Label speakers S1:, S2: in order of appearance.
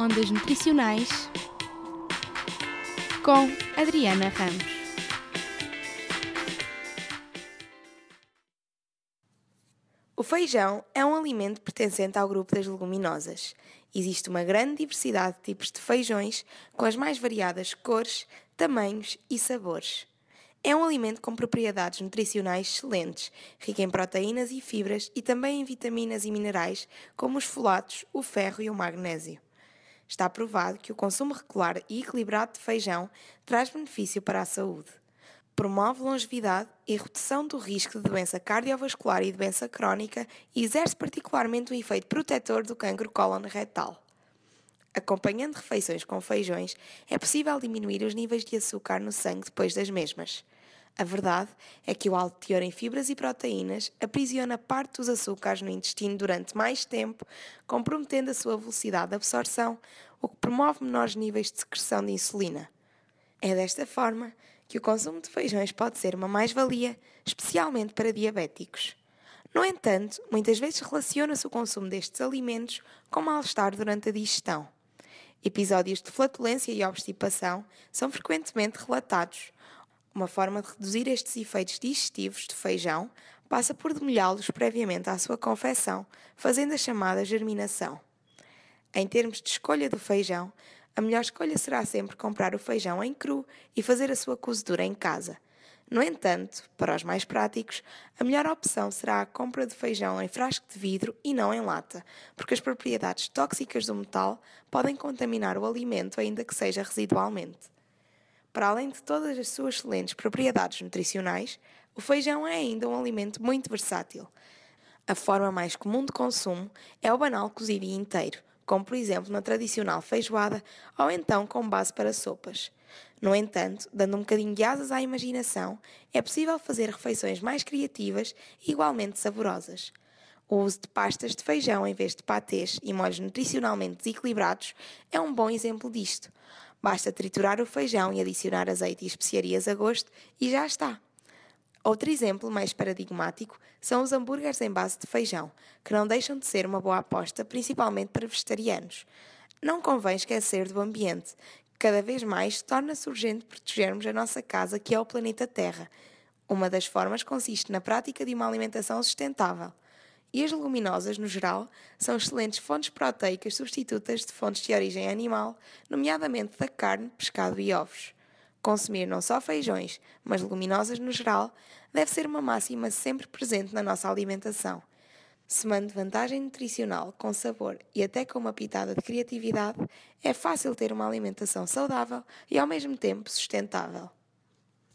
S1: Ondas Nutricionais com Adriana Ramos.
S2: O feijão é um alimento pertencente ao grupo das leguminosas. Existe uma grande diversidade de tipos de feijões, com as mais variadas cores, tamanhos e sabores. É um alimento com propriedades nutricionais excelentes, rico em proteínas e fibras e também em vitaminas e minerais, como os folatos, o ferro e o magnésio. Está provado que o consumo regular e equilibrado de feijão traz benefício para a saúde. Promove longevidade e redução do risco de doença cardiovascular e doença crónica e exerce particularmente um efeito protetor do cancro cólon retal. Acompanhando refeições com feijões, é possível diminuir os níveis de açúcar no sangue depois das mesmas. A verdade é que o alto teor em fibras e proteínas aprisiona parte dos açúcares no intestino durante mais tempo, comprometendo a sua velocidade de absorção, o que promove menores níveis de secreção de insulina. É desta forma que o consumo de feijões pode ser uma mais-valia, especialmente para diabéticos. No entanto, muitas vezes relaciona-se o consumo destes alimentos com mal-estar durante a digestão. Episódios de flatulência e obstipação são frequentemente relatados. Uma forma de reduzir estes efeitos digestivos de feijão passa por demolhá-los previamente à sua confecção, fazendo a chamada germinação. Em termos de escolha do feijão, a melhor escolha será sempre comprar o feijão em cru e fazer a sua cozedura em casa. No entanto, para os mais práticos, a melhor opção será a compra de feijão em frasco de vidro e não em lata, porque as propriedades tóxicas do metal podem contaminar o alimento, ainda que seja residualmente. Para além de todas as suas excelentes propriedades nutricionais, o feijão é ainda um alimento muito versátil. A forma mais comum de consumo é o banal cozido inteiro, como por exemplo na tradicional feijoada ou então com base para sopas. No entanto, dando um bocadinho de asas à imaginação, é possível fazer refeições mais criativas e igualmente saborosas. O uso de pastas de feijão em vez de patês e molhos nutricionalmente desequilibrados é um bom exemplo disto. Basta triturar o feijão e adicionar azeite e especiarias a gosto e já está. Outro exemplo mais paradigmático são os hambúrgueres em base de feijão, que não deixam de ser uma boa aposta, principalmente para vegetarianos. Não convém esquecer do ambiente, cada vez mais torna-se urgente protegermos a nossa casa, que é o planeta Terra. Uma das formas consiste na prática de uma alimentação sustentável. E as leguminosas, no geral, são excelentes fontes proteicas substitutas de fontes de origem animal, nomeadamente da carne, pescado e ovos. Consumir não só feijões, mas leguminosas no geral, deve ser uma máxima sempre presente na nossa alimentação. Semando vantagem nutricional, com sabor e até com uma pitada de criatividade, é fácil ter uma alimentação saudável e ao mesmo tempo sustentável.